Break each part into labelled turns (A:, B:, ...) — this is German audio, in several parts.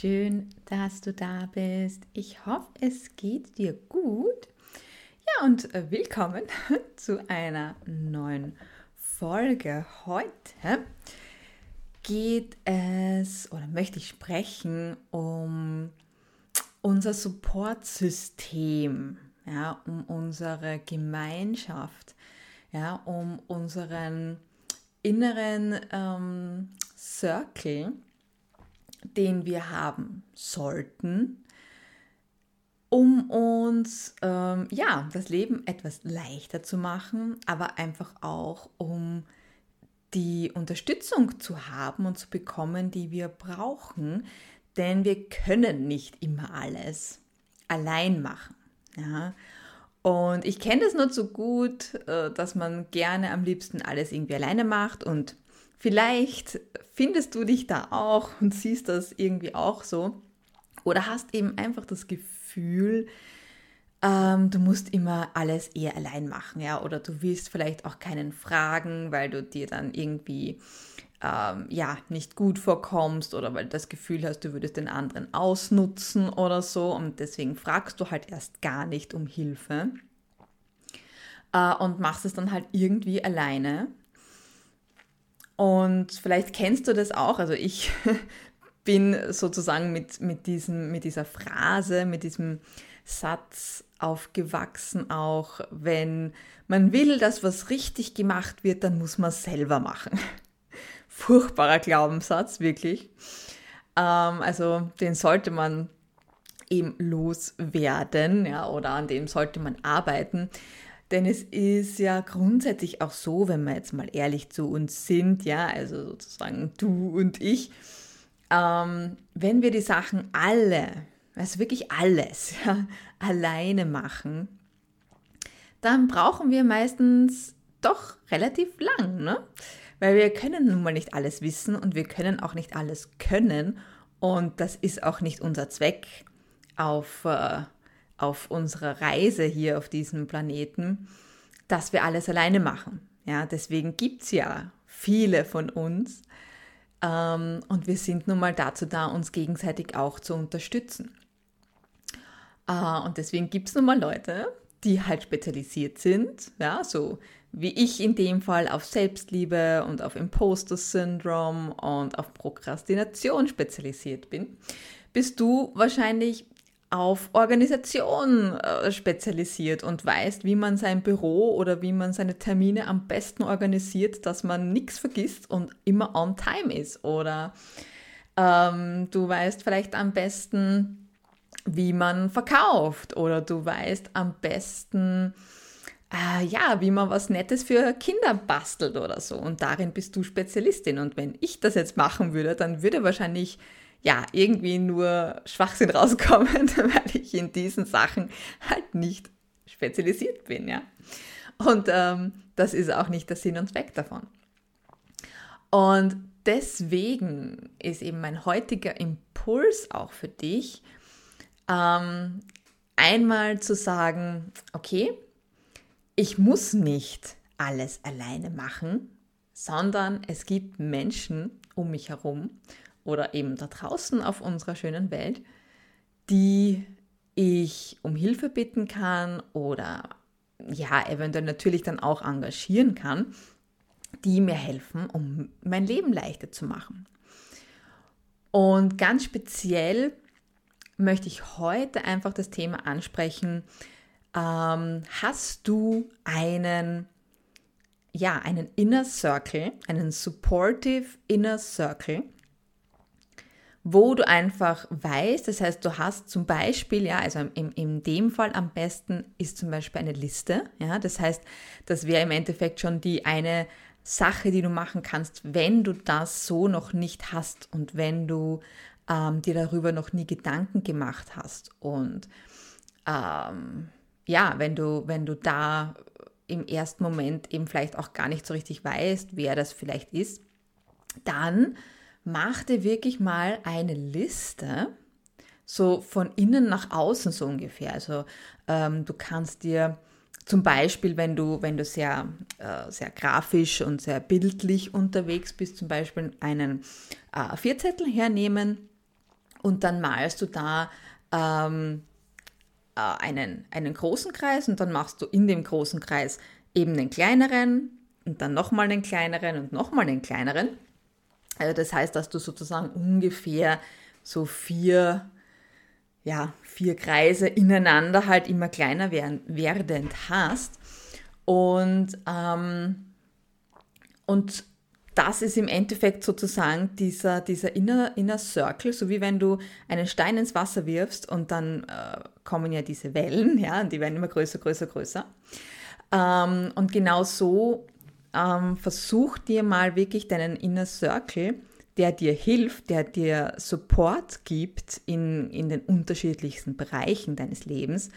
A: schön, dass du da bist. Ich hoffe, es geht dir gut. Ja, und äh, willkommen zu einer neuen Folge. Heute geht es oder möchte ich sprechen um unser Supportsystem, ja, um unsere Gemeinschaft, ja, um unseren inneren ähm, Circle, den wir haben sollten, um uns ähm, ja das Leben etwas leichter zu machen, aber einfach auch um die Unterstützung zu haben und zu bekommen, die wir brauchen, denn wir können nicht immer alles allein machen. Ja? Und ich kenne das nur so gut, äh, dass man gerne am liebsten alles irgendwie alleine macht und vielleicht findest du dich da auch und siehst das irgendwie auch so. Oder hast eben einfach das Gefühl, ähm, du musst immer alles eher allein machen, ja, oder du willst vielleicht auch keinen fragen, weil du dir dann irgendwie ähm, ja nicht gut vorkommst oder weil du das Gefühl hast, du würdest den anderen ausnutzen oder so. Und deswegen fragst du halt erst gar nicht um Hilfe äh, und machst es dann halt irgendwie alleine. Und vielleicht kennst du das auch, also ich bin sozusagen mit, mit, diesem, mit dieser Phrase, mit diesem Satz aufgewachsen, auch wenn man will, dass was richtig gemacht wird, dann muss man es selber machen. Furchtbarer Glaubenssatz, wirklich. Ähm, also den sollte man eben loswerden, ja, oder an dem sollte man arbeiten. Denn es ist ja grundsätzlich auch so, wenn wir jetzt mal ehrlich zu uns sind, ja, also sozusagen du und ich, ähm, wenn wir die Sachen alle, also wirklich alles, ja, alleine machen, dann brauchen wir meistens doch relativ lang, ne? Weil wir können nun mal nicht alles wissen und wir können auch nicht alles können und das ist auch nicht unser Zweck auf, äh, auf unserer Reise hier auf diesem Planeten, dass wir alles alleine machen. Ja, deswegen gibt es ja viele von uns, ähm, und wir sind nun mal dazu da, uns gegenseitig auch zu unterstützen. Äh, und deswegen gibt es nun mal Leute, die halt spezialisiert sind, ja, so wie ich in dem Fall auf Selbstliebe und auf Imposter Syndrome und auf Prokrastination spezialisiert bin, bist du wahrscheinlich auf Organisation äh, spezialisiert und weißt, wie man sein Büro oder wie man seine Termine am besten organisiert, dass man nichts vergisst und immer on time ist. Oder ähm, du weißt vielleicht am besten, wie man verkauft. Oder du weißt am besten, äh, ja, wie man was Nettes für Kinder bastelt oder so. Und darin bist du Spezialistin. Und wenn ich das jetzt machen würde, dann würde wahrscheinlich ja, irgendwie nur Schwachsinn rauskommen, weil ich in diesen Sachen halt nicht spezialisiert bin, ja. Und ähm, das ist auch nicht der Sinn und Zweck davon. Und deswegen ist eben mein heutiger Impuls auch für dich, ähm, einmal zu sagen, okay, ich muss nicht alles alleine machen, sondern es gibt Menschen um mich herum oder eben da draußen auf unserer schönen Welt, die ich um Hilfe bitten kann oder ja, eventuell natürlich dann auch engagieren kann, die mir helfen, um mein Leben leichter zu machen. Und ganz speziell möchte ich heute einfach das Thema ansprechen. Ähm, hast du einen, ja, einen Inner Circle, einen supportive Inner Circle, wo du einfach weißt, das heißt, du hast zum Beispiel, ja, also in, in dem Fall am besten ist zum Beispiel eine Liste, ja, das heißt, das wäre im Endeffekt schon die eine Sache, die du machen kannst, wenn du das so noch nicht hast und wenn du ähm, dir darüber noch nie Gedanken gemacht hast. Und ähm, ja, wenn du, wenn du da im ersten Moment eben vielleicht auch gar nicht so richtig weißt, wer das vielleicht ist, dann mach dir wirklich mal eine Liste, so von innen nach außen so ungefähr. Also ähm, du kannst dir zum Beispiel, wenn du, wenn du sehr, äh, sehr grafisch und sehr bildlich unterwegs bist, zum Beispiel einen äh, Vierzettel hernehmen und dann malst du da ähm, äh, einen, einen großen Kreis und dann machst du in dem großen Kreis eben den kleineren und dann nochmal den kleineren und nochmal den kleineren. Also das heißt, dass du sozusagen ungefähr so vier, ja, vier Kreise ineinander halt immer kleiner werden, werdend hast. Und, ähm, und das ist im Endeffekt sozusagen dieser, dieser inner, inner Circle, so wie wenn du einen Stein ins Wasser wirfst und dann äh, kommen ja diese Wellen, ja, und die werden immer größer, größer, größer. Ähm, und genau so ähm, versuch dir mal wirklich deinen Inner Circle, der dir hilft, der dir Support gibt in, in den unterschiedlichsten Bereichen deines Lebens,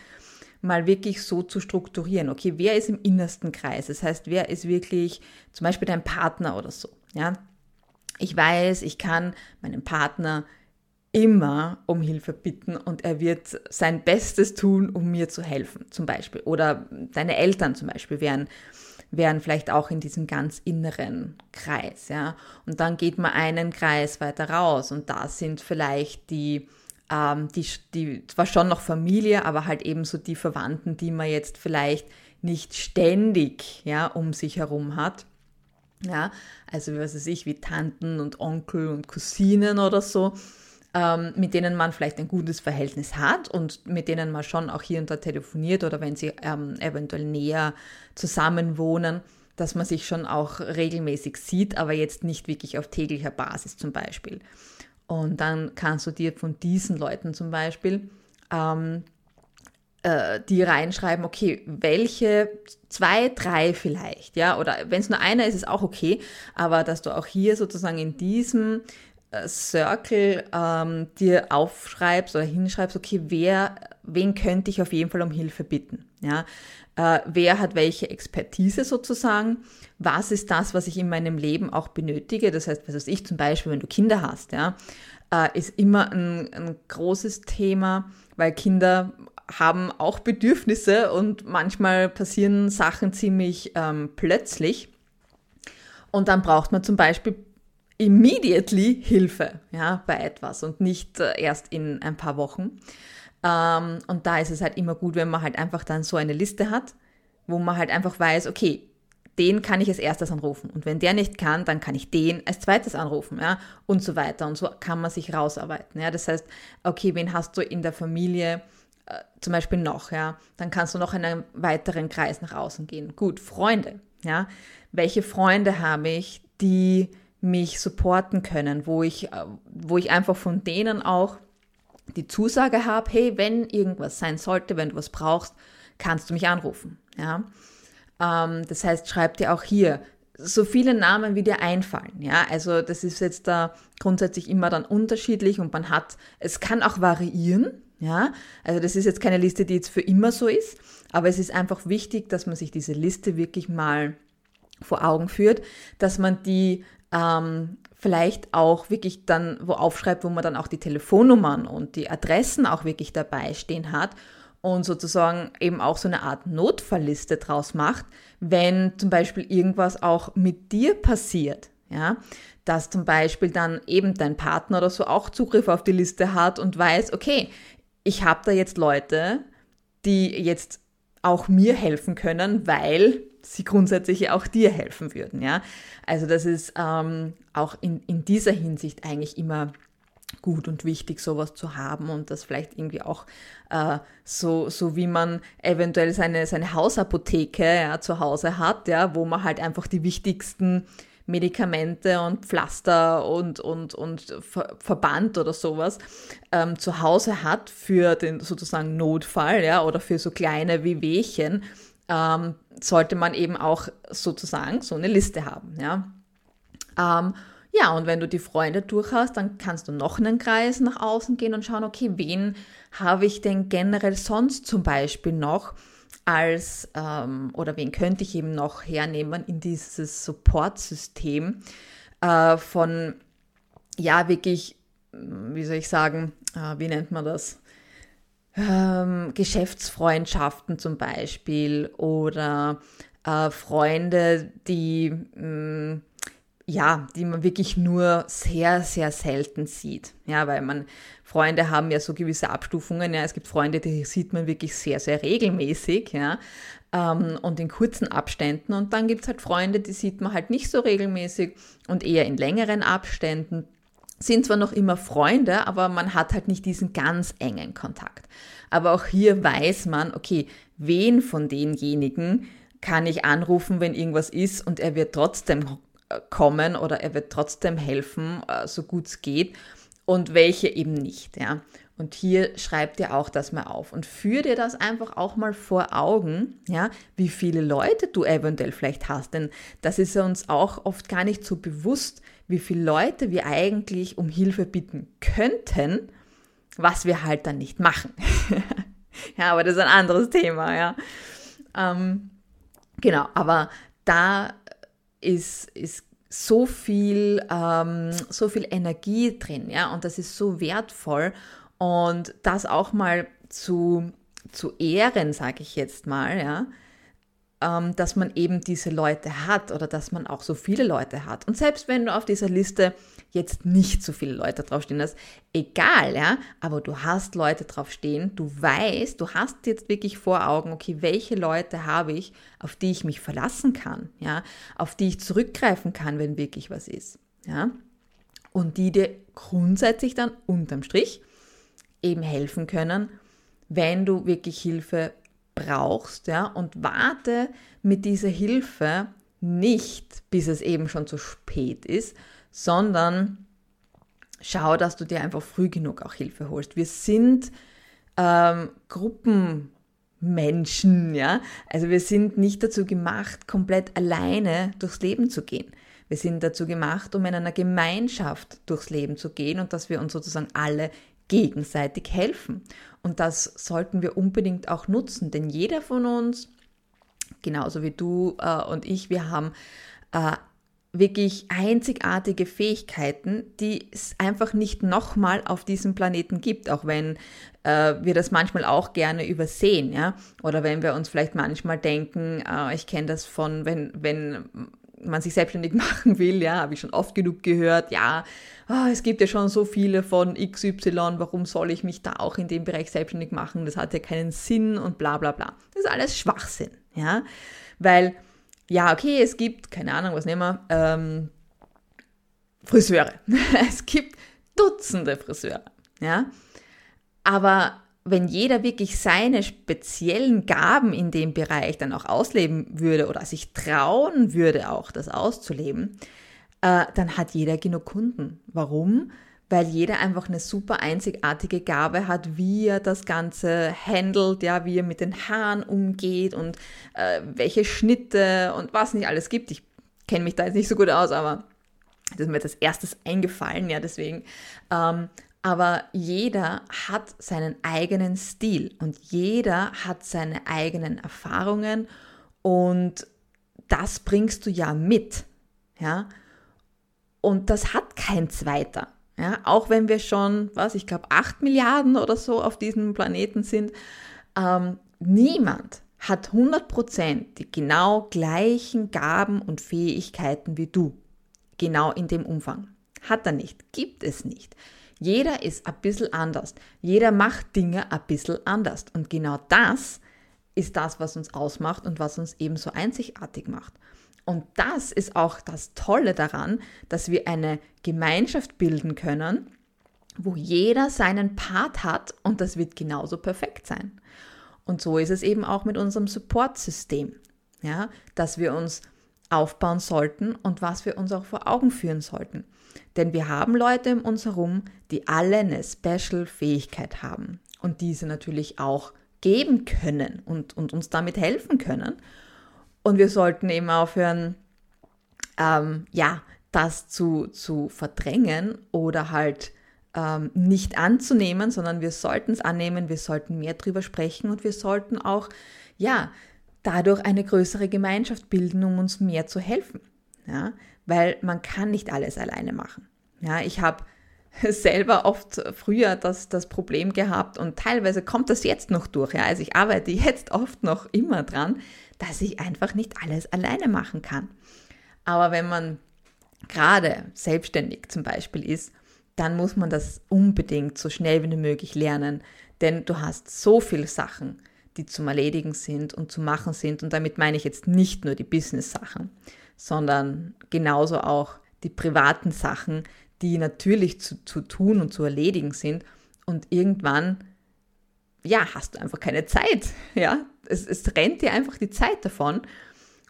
A: mal wirklich so zu strukturieren. Okay, wer ist im innersten Kreis? Das heißt, wer ist wirklich zum Beispiel dein Partner oder so? Ja, ich weiß, ich kann meinem Partner immer um Hilfe bitten und er wird sein Bestes tun, um mir zu helfen, zum Beispiel. Oder deine Eltern zum Beispiel wären, wären vielleicht auch in diesem ganz inneren Kreis, ja. Und dann geht man einen Kreis weiter raus und da sind vielleicht die, ähm, die, die, zwar schon noch Familie, aber halt eben so die Verwandten, die man jetzt vielleicht nicht ständig, ja, um sich herum hat. Ja, also was weiß ich, wie Tanten und Onkel und Cousinen oder so ähm, mit denen man vielleicht ein gutes Verhältnis hat und mit denen man schon auch hier und da telefoniert oder wenn sie ähm, eventuell näher zusammen wohnen, dass man sich schon auch regelmäßig sieht, aber jetzt nicht wirklich auf täglicher Basis zum Beispiel. Und dann kannst du dir von diesen Leuten zum Beispiel ähm, äh, die reinschreiben, okay, welche zwei, drei vielleicht, ja, oder wenn es nur einer ist, ist auch okay, aber dass du auch hier sozusagen in diesem Circle ähm, dir aufschreibst oder hinschreibst, okay, wer, wen könnte ich auf jeden Fall um Hilfe bitten? Ja, äh, wer hat welche Expertise sozusagen? Was ist das, was ich in meinem Leben auch benötige? Das heißt, was weiß ich zum Beispiel, wenn du Kinder hast, ja, äh, ist immer ein, ein großes Thema, weil Kinder haben auch Bedürfnisse und manchmal passieren Sachen ziemlich ähm, plötzlich. Und dann braucht man zum Beispiel immediately Hilfe ja, bei etwas und nicht äh, erst in ein paar Wochen. Ähm, und da ist es halt immer gut, wenn man halt einfach dann so eine Liste hat, wo man halt einfach weiß, okay, den kann ich als erstes anrufen. Und wenn der nicht kann, dann kann ich den als zweites anrufen, ja, und so weiter. Und so kann man sich rausarbeiten, ja. Das heißt, okay, wen hast du in der Familie äh, zum Beispiel noch, ja? Dann kannst du noch in einen weiteren Kreis nach außen gehen. Gut, Freunde, ja. Welche Freunde habe ich, die mich supporten können, wo ich, äh, wo ich einfach von denen auch die Zusage habe, hey, wenn irgendwas sein sollte, wenn du was brauchst, kannst du mich anrufen. Ja? Ähm, das heißt, schreib dir auch hier so viele Namen, wie dir einfallen. Ja, also das ist jetzt da grundsätzlich immer dann unterschiedlich und man hat, es kann auch variieren. Ja, also das ist jetzt keine Liste, die jetzt für immer so ist, aber es ist einfach wichtig, dass man sich diese Liste wirklich mal vor Augen führt, dass man die ähm, vielleicht auch wirklich dann wo aufschreibt, wo man dann auch die Telefonnummern und die Adressen auch wirklich dabei stehen hat und sozusagen eben auch so eine Art Notfallliste draus macht, wenn zum Beispiel irgendwas auch mit dir passiert, ja, dass zum Beispiel dann eben dein Partner oder so auch Zugriff auf die Liste hat und weiß, okay, ich habe da jetzt Leute, die jetzt auch mir helfen können, weil sie grundsätzlich auch dir helfen würden. Ja? Also das ist ähm, auch in, in dieser Hinsicht eigentlich immer gut und wichtig, sowas zu haben und das vielleicht irgendwie auch äh, so, so wie man eventuell seine, seine Hausapotheke ja, zu Hause hat, ja, wo man halt einfach die wichtigsten Medikamente und Pflaster und, und, und Ver Verband oder sowas ähm, zu Hause hat für den sozusagen Notfall, ja, oder für so kleine Wehwehchen, ähm, sollte man eben auch sozusagen so eine Liste haben. Ja? Ähm, ja, und wenn du die Freunde durch hast, dann kannst du noch einen Kreis nach außen gehen und schauen, okay, wen habe ich denn generell sonst zum Beispiel noch als, ähm, oder wen könnte ich eben noch hernehmen in dieses Supportsystem äh, von, ja, wirklich, wie soll ich sagen, äh, wie nennt man das? Ähm, Geschäftsfreundschaften zum Beispiel oder äh, Freunde, die mh, mm, ja, die man wirklich nur sehr, sehr selten sieht. Ja, weil man, Freunde haben ja so gewisse Abstufungen. Ja, es gibt Freunde, die sieht man wirklich sehr, sehr regelmäßig, ja, ähm, und in kurzen Abständen. Und dann gibt es halt Freunde, die sieht man halt nicht so regelmäßig und eher in längeren Abständen. Sind zwar noch immer Freunde, aber man hat halt nicht diesen ganz engen Kontakt. Aber auch hier weiß man, okay, wen von denjenigen kann ich anrufen, wenn irgendwas ist und er wird trotzdem kommen oder er wird trotzdem helfen, äh, so gut es geht und welche eben nicht. Ja. Und hier schreibt dir auch das mal auf und führ dir das einfach auch mal vor Augen, ja, wie viele Leute du eventuell vielleicht hast. Denn das ist uns auch oft gar nicht so bewusst, wie viele Leute wir eigentlich um Hilfe bitten könnten, was wir halt dann nicht machen. ja, aber das ist ein anderes Thema, ja. Ähm, genau, aber da ist, ist so viel, ähm, so viel Energie drin, ja, und das ist so wertvoll. Und das auch mal zu, zu ehren, sage ich jetzt mal, ja, ähm, dass man eben diese Leute hat oder dass man auch so viele Leute hat. Und selbst wenn du auf dieser Liste jetzt nicht so viele Leute draufstehen hast, egal, ja, aber du hast Leute draufstehen, du weißt, du hast jetzt wirklich vor Augen, okay, welche Leute habe ich, auf die ich mich verlassen kann, ja, auf die ich zurückgreifen kann, wenn wirklich was ist, ja, und die dir grundsätzlich dann unterm Strich eben helfen können, wenn du wirklich Hilfe brauchst, ja, und warte mit dieser Hilfe nicht, bis es eben schon zu spät ist, sondern schau, dass du dir einfach früh genug auch Hilfe holst. Wir sind ähm, Gruppenmenschen, ja. Also wir sind nicht dazu gemacht, komplett alleine durchs Leben zu gehen. Wir sind dazu gemacht, um in einer Gemeinschaft durchs Leben zu gehen und dass wir uns sozusagen alle gegenseitig helfen. Und das sollten wir unbedingt auch nutzen, denn jeder von uns, genauso wie du äh, und ich, wir haben äh, wirklich einzigartige Fähigkeiten, die es einfach nicht nochmal auf diesem Planeten gibt, auch wenn äh, wir das manchmal auch gerne übersehen, ja. Oder wenn wir uns vielleicht manchmal denken, äh, ich kenne das von, wenn, wenn man sich selbstständig machen will, ja, habe ich schon oft genug gehört, ja, oh, es gibt ja schon so viele von XY, warum soll ich mich da auch in dem Bereich selbstständig machen? Das hat ja keinen Sinn und bla bla bla. Das ist alles Schwachsinn, ja, weil ja, okay, es gibt, keine Ahnung, was nehmen wir, ähm, Friseure. es gibt Dutzende Friseure, ja. Aber wenn jeder wirklich seine speziellen Gaben in dem Bereich dann auch ausleben würde oder sich trauen würde, auch das auszuleben, äh, dann hat jeder genug Kunden. Warum? weil jeder einfach eine super einzigartige Gabe hat, wie er das Ganze handelt, ja, wie er mit den Haaren umgeht und äh, welche Schnitte und was nicht alles gibt. Ich kenne mich da jetzt nicht so gut aus, aber das ist mir das erstes eingefallen, ja, deswegen. Ähm, aber jeder hat seinen eigenen Stil und jeder hat seine eigenen Erfahrungen und das bringst du ja mit, ja. Und das hat kein zweiter. Ja, auch wenn wir schon, was ich glaube, 8 Milliarden oder so auf diesem Planeten sind, ähm, niemand hat 100% die genau gleichen Gaben und Fähigkeiten wie du. Genau in dem Umfang. Hat er nicht, gibt es nicht. Jeder ist ein bisschen anders. Jeder macht Dinge ein bisschen anders. Und genau das ist das, was uns ausmacht und was uns eben so einzigartig macht. Und das ist auch das Tolle daran, dass wir eine Gemeinschaft bilden können, wo jeder seinen Part hat und das wird genauso perfekt sein. Und so ist es eben auch mit unserem Support-System, ja, dass wir uns aufbauen sollten und was wir uns auch vor Augen führen sollten. Denn wir haben Leute um uns herum, die alle eine Special-Fähigkeit haben und diese natürlich auch geben können und, und uns damit helfen können. Und wir sollten eben aufhören, ähm, ja, das zu, zu verdrängen oder halt ähm, nicht anzunehmen, sondern wir sollten es annehmen, wir sollten mehr drüber sprechen und wir sollten auch, ja, dadurch eine größere Gemeinschaft bilden, um uns mehr zu helfen. Ja, weil man kann nicht alles alleine machen. Ja, ich habe selber oft früher das, das Problem gehabt und teilweise kommt das jetzt noch durch. Ja, also ich arbeite jetzt oft noch immer dran, dass ich einfach nicht alles alleine machen kann. Aber wenn man gerade selbstständig zum Beispiel ist, dann muss man das unbedingt so schnell wie möglich lernen, denn du hast so viele Sachen, die zum Erledigen sind und zu machen sind. Und damit meine ich jetzt nicht nur die Business-Sachen, sondern genauso auch die privaten Sachen, die natürlich zu, zu tun und zu erledigen sind. Und irgendwann, ja, hast du einfach keine Zeit. Ja, es, es rennt dir einfach die Zeit davon.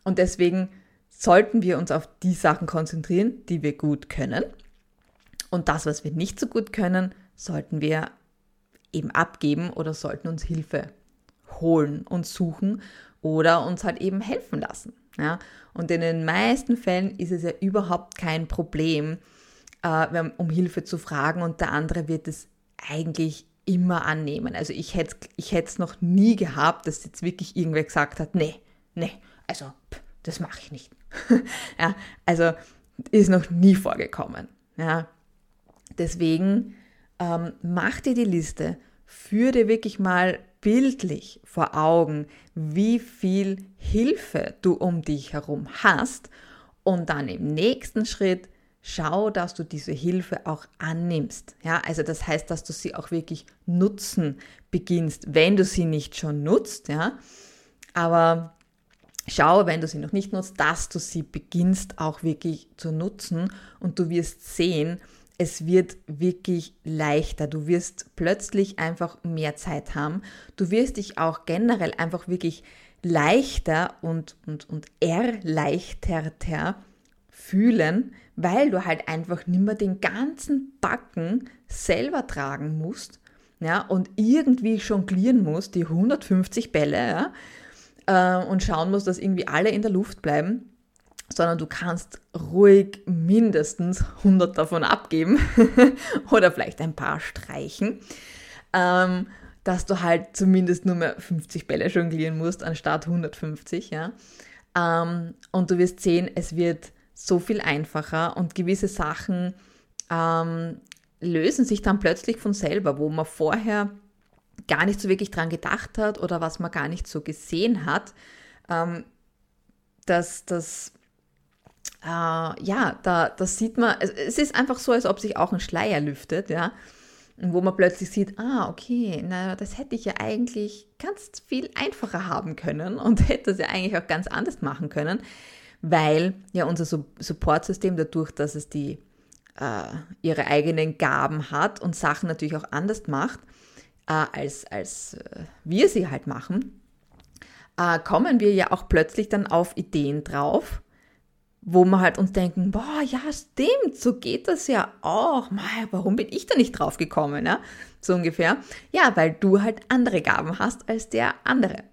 A: Und deswegen sollten wir uns auf die Sachen konzentrieren, die wir gut können. Und das, was wir nicht so gut können, sollten wir eben abgeben oder sollten uns Hilfe holen und suchen oder uns halt eben helfen lassen. Ja? Und in den meisten Fällen ist es ja überhaupt kein Problem, äh, um Hilfe zu fragen und der andere wird es eigentlich immer annehmen. Also ich hätte ich es noch nie gehabt, dass jetzt wirklich irgendwer gesagt hat, nee, nee, also pff, das mache ich nicht. ja, also ist noch nie vorgekommen. Ja. Deswegen ähm, mach dir die Liste, führ dir wirklich mal bildlich vor Augen, wie viel Hilfe du um dich herum hast und dann im nächsten Schritt schau, dass du diese Hilfe auch annimmst. Ja, also das heißt, dass du sie auch wirklich nutzen beginnst, wenn du sie nicht schon nutzt, ja. Aber schau, wenn du sie noch nicht nutzt, dass du sie beginnst auch wirklich zu nutzen und du wirst sehen, es wird wirklich leichter. Du wirst plötzlich einfach mehr Zeit haben. Du wirst dich auch generell einfach wirklich leichter und, und, und erleichterter fühlen, weil du halt einfach nicht mehr den ganzen Backen selber tragen musst ja, und irgendwie jonglieren musst, die 150 Bälle, ja, äh, und schauen musst, dass irgendwie alle in der Luft bleiben sondern du kannst ruhig mindestens 100 davon abgeben oder vielleicht ein paar streichen, ähm, dass du halt zumindest nur mehr 50 Bälle jonglieren musst anstatt 150. Ja? Ähm, und du wirst sehen, es wird so viel einfacher und gewisse Sachen ähm, lösen sich dann plötzlich von selber, wo man vorher gar nicht so wirklich dran gedacht hat oder was man gar nicht so gesehen hat. Ähm, dass das äh, ja, da, das sieht man, es, ist einfach so, als ob sich auch ein Schleier lüftet, ja, wo man plötzlich sieht, ah, okay, na, das hätte ich ja eigentlich ganz viel einfacher haben können und hätte es ja eigentlich auch ganz anders machen können, weil ja unser Supportsystem dadurch, dass es die äh, ihre eigenen Gaben hat und Sachen natürlich auch anders macht, äh, als, als äh, wir sie halt machen, äh, kommen wir ja auch plötzlich dann auf Ideen drauf, wo wir halt uns denken, boah, ja, stimmt, so geht das ja auch. Mei, warum bin ich da nicht drauf gekommen? Ja? So ungefähr. Ja, weil du halt andere Gaben hast als der andere.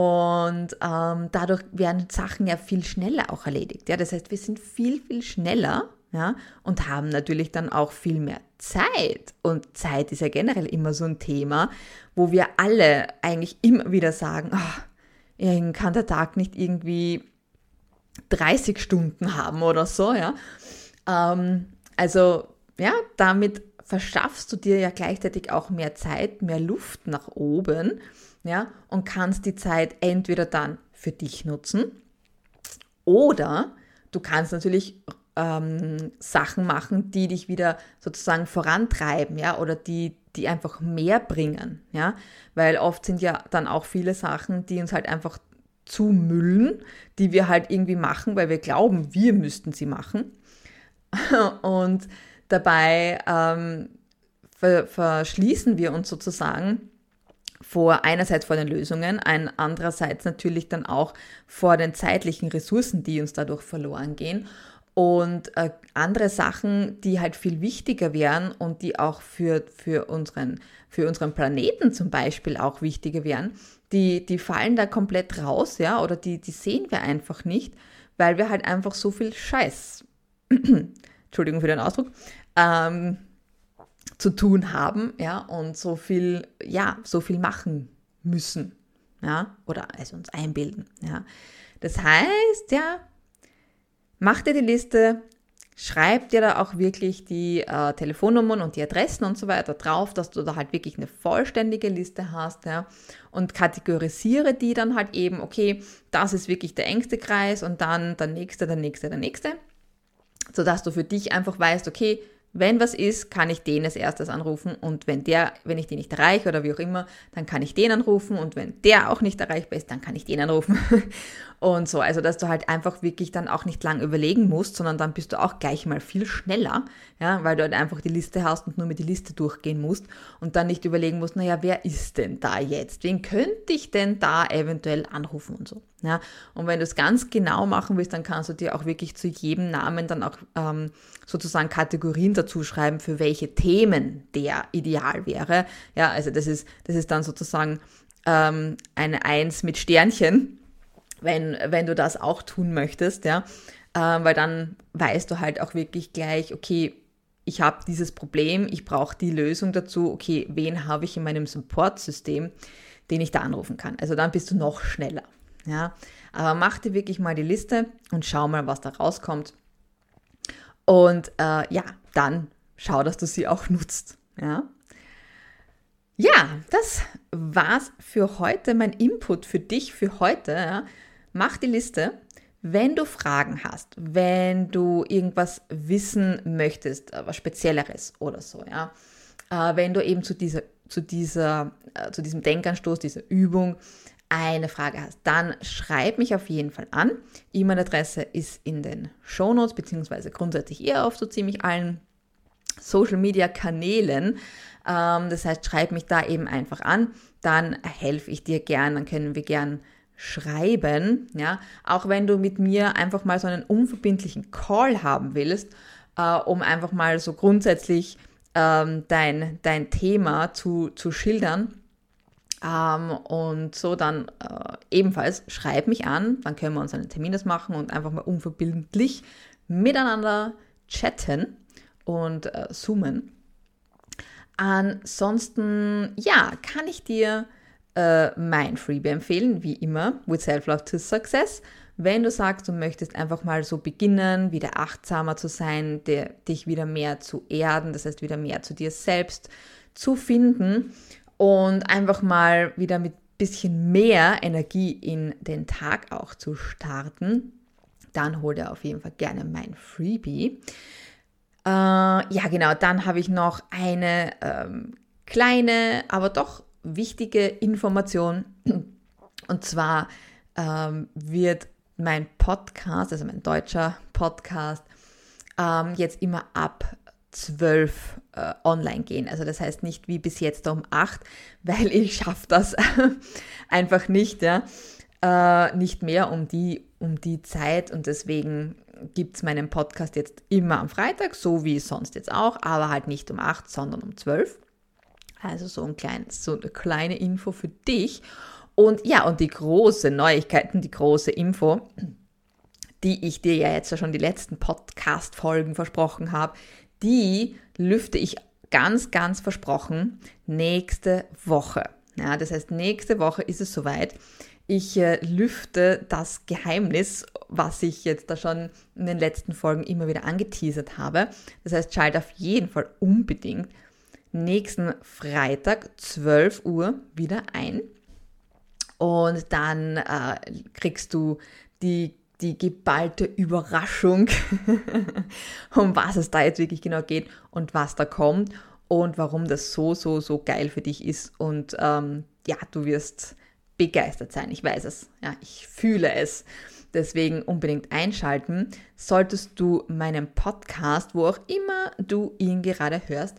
A: Und ähm, dadurch werden Sachen ja viel schneller auch erledigt. Ja? Das heißt, wir sind viel, viel schneller ja? und haben natürlich dann auch viel mehr Zeit. Und Zeit ist ja generell immer so ein Thema, wo wir alle eigentlich immer wieder sagen, oh, kann der Tag nicht irgendwie 30 Stunden haben oder so, ja. Ähm, also, ja, damit verschaffst du dir ja gleichzeitig auch mehr Zeit, mehr Luft nach oben, ja, und kannst die Zeit entweder dann für dich nutzen oder du kannst natürlich ähm, Sachen machen, die dich wieder sozusagen vorantreiben, ja, oder die, die einfach mehr bringen, ja, weil oft sind ja dann auch viele Sachen, die uns halt einfach zumüllen, die wir halt irgendwie machen, weil wir glauben, wir müssten sie machen. Und dabei ähm, ver verschließen wir uns sozusagen vor einerseits vor den Lösungen, ein andererseits natürlich dann auch vor den zeitlichen Ressourcen, die uns dadurch verloren gehen. Und äh, andere Sachen, die halt viel wichtiger wären und die auch für, für, unseren, für unseren Planeten zum Beispiel auch wichtiger wären, die, die fallen da komplett raus, ja, oder die, die sehen wir einfach nicht, weil wir halt einfach so viel Scheiß, Entschuldigung für den Ausdruck, ähm, zu tun haben, ja, und so viel, ja, so viel machen müssen, ja, oder also uns einbilden, ja. Das heißt, ja, mach dir die Liste, schreib dir da auch wirklich die äh, Telefonnummern und die Adressen und so weiter drauf, dass du da halt wirklich eine vollständige Liste hast, ja, und kategorisiere die dann halt eben, okay, das ist wirklich der engste Kreis und dann der nächste, der nächste, der nächste. sodass du für dich einfach weißt, okay, wenn was ist, kann ich den als erstes anrufen und wenn der, wenn ich den nicht erreiche oder wie auch immer, dann kann ich den anrufen und wenn der auch nicht erreichbar ist, dann kann ich den anrufen. Und so, also dass du halt einfach wirklich dann auch nicht lang überlegen musst, sondern dann bist du auch gleich mal viel schneller, ja, weil du halt einfach die Liste hast und nur mit die Liste durchgehen musst und dann nicht überlegen musst, naja, wer ist denn da jetzt? Wen könnte ich denn da eventuell anrufen und so. Ja, und wenn du es ganz genau machen willst, dann kannst du dir auch wirklich zu jedem Namen dann auch ähm, sozusagen Kategorien dazu schreiben, für welche Themen der ideal wäre. Ja, also das ist, das ist dann sozusagen ähm, eine Eins mit Sternchen, wenn, wenn du das auch tun möchtest, ja, ähm, weil dann weißt du halt auch wirklich gleich, okay, ich habe dieses Problem, ich brauche die Lösung dazu, okay, wen habe ich in meinem Support-System, den ich da anrufen kann. Also dann bist du noch schneller. Ja, aber mach dir wirklich mal die Liste und schau mal, was da rauskommt. Und äh, ja, dann schau, dass du sie auch nutzt. Ja. Ja, das war's für heute, mein Input für dich für heute. Ja. Mach die Liste. Wenn du Fragen hast, wenn du irgendwas wissen möchtest, was Spezielleres oder so, ja, äh, wenn du eben zu dieser, zu dieser, äh, zu diesem Denkanstoß, dieser Übung eine Frage hast, dann schreib mich auf jeden Fall an. E-Mail-Adresse ist in den Shownotes, beziehungsweise grundsätzlich eher auf so ziemlich allen Social-Media-Kanälen. Ähm, das heißt, schreib mich da eben einfach an, dann helfe ich dir gern, dann können wir gern schreiben, ja, auch wenn du mit mir einfach mal so einen unverbindlichen Call haben willst, äh, um einfach mal so grundsätzlich ähm, dein, dein Thema zu, zu schildern, ähm, und so dann äh, ebenfalls schreib mich an, dann können wir uns einen Termin machen und einfach mal unverbindlich miteinander chatten und äh, zoomen. Ansonsten, ja, kann ich dir äh, mein Freebie empfehlen, wie immer, with Self-Love to Success. Wenn du sagst, du möchtest einfach mal so beginnen, wieder achtsamer zu sein, der, dich wieder mehr zu erden, das heißt wieder mehr zu dir selbst zu finden und einfach mal wieder mit bisschen mehr Energie in den Tag auch zu starten, dann hol dir auf jeden Fall gerne mein Freebie. Äh, ja, genau, dann habe ich noch eine ähm, kleine, aber doch wichtige Information. Und zwar ähm, wird mein Podcast, also mein deutscher Podcast, ähm, jetzt immer ab 12 äh, online gehen. Also das heißt nicht wie bis jetzt um 8, weil ich schaffe das einfach nicht, ja. Äh, nicht mehr um die, um die Zeit und deswegen gibt es meinen Podcast jetzt immer am Freitag, so wie sonst jetzt auch, aber halt nicht um 8, sondern um 12. Also so, ein kleines, so eine kleine Info für dich. Und ja, und die große Neuigkeiten, die große Info, die ich dir ja jetzt schon die letzten Podcast-Folgen versprochen habe, die lüfte ich ganz, ganz versprochen nächste Woche. Ja, das heißt, nächste Woche ist es soweit. Ich äh, lüfte das Geheimnis, was ich jetzt da schon in den letzten Folgen immer wieder angeteasert habe. Das heißt, schalte auf jeden Fall unbedingt nächsten Freitag 12 Uhr wieder ein. Und dann äh, kriegst du die die geballte Überraschung, um was es da jetzt wirklich genau geht und was da kommt und warum das so, so, so geil für dich ist. Und ähm, ja, du wirst begeistert sein. Ich weiß es. Ja, ich fühle es. Deswegen unbedingt einschalten. Solltest du meinen Podcast, wo auch immer du ihn gerade hörst,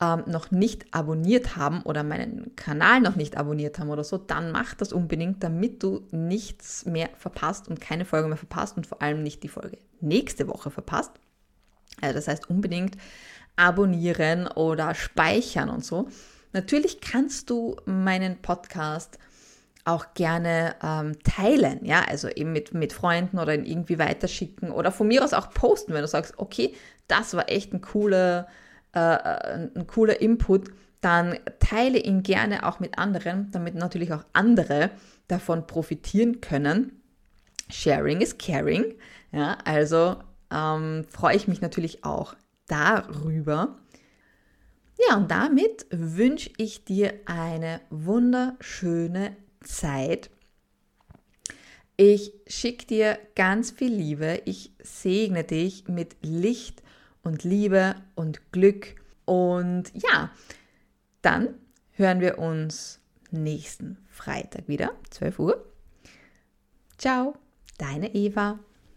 A: ähm, noch nicht abonniert haben oder meinen Kanal noch nicht abonniert haben oder so, dann mach das unbedingt, damit du nichts mehr verpasst und keine Folge mehr verpasst und vor allem nicht die Folge nächste Woche verpasst. Also das heißt unbedingt abonnieren oder speichern und so. Natürlich kannst du meinen Podcast auch gerne ähm, teilen, ja, also eben mit, mit Freunden oder irgendwie weiterschicken oder von mir aus auch posten, wenn du sagst, okay, das war echt ein cooler, äh, ein cooler Input, dann teile ihn gerne auch mit anderen, damit natürlich auch andere davon profitieren können. Sharing is caring. Ja, also ähm, freue ich mich natürlich auch darüber. Ja, und damit wünsche ich dir eine wunderschöne Zeit. Ich schicke dir ganz viel Liebe. Ich segne dich mit Licht und Liebe und Glück. Und ja, dann hören wir uns nächsten Freitag wieder, 12 Uhr. Ciao, deine Eva.